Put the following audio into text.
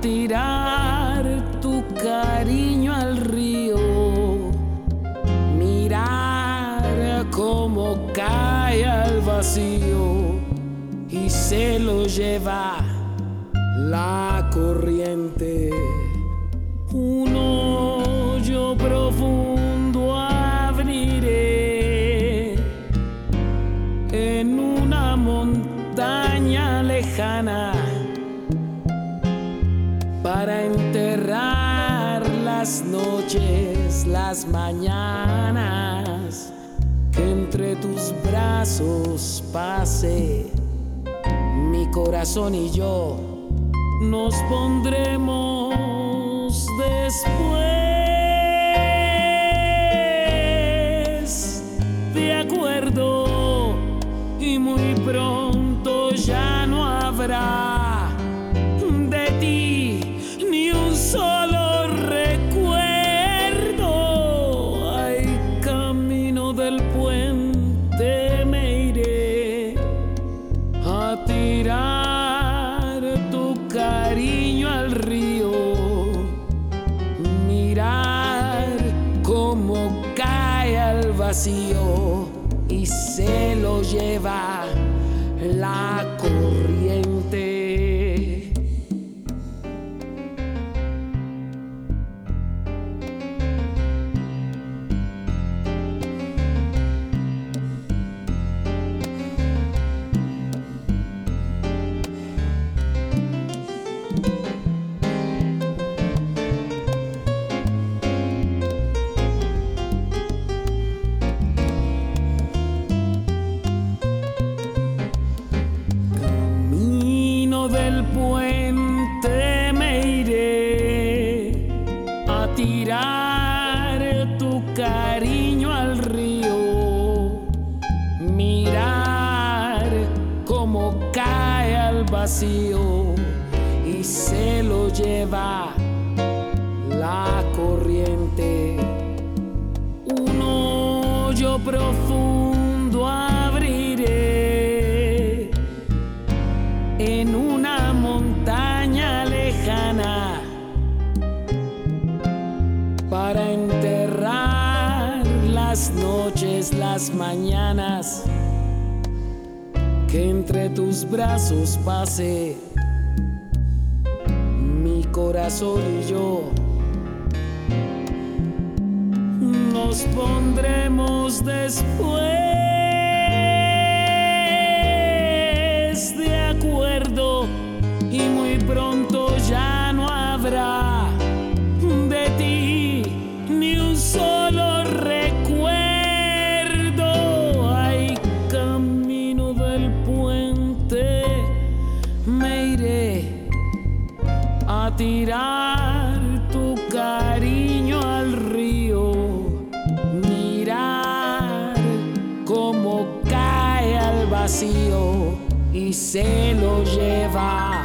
tirar tu cariño al río, mirar cómo cae al vacío y se lo lleva la corriente. Un para enterrar las noches, las mañanas, que entre tus brazos pase mi corazón y yo nos pondremos después tirar tu cariño al río. Mirar cómo cae al vacío y se lo lleva la corriente. Tirar tu cariño al río, mirar cómo cae al vacío y se lo lleva la corriente. Un hoyo profundo noches, las mañanas que entre tus brazos pase mi corazón y yo. Nos pondremos después tirar tu cariño al río, mirar cómo cae al vacío y se lo lleva